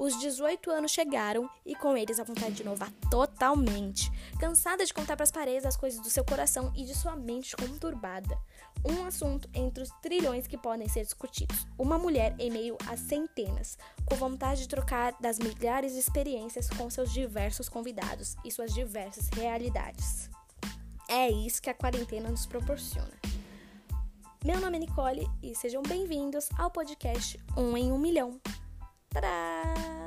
Os 18 anos chegaram e com eles a vontade de inovar totalmente. Cansada de contar para as paredes as coisas do seu coração e de sua mente conturbada. Um assunto entre os trilhões que podem ser discutidos. Uma mulher em meio a centenas, com vontade de trocar das milhares de experiências com seus diversos convidados e suas diversas realidades. É isso que a quarentena nos proporciona. Meu nome é Nicole e sejam bem-vindos ao podcast Um em Um Milhão. Dadah!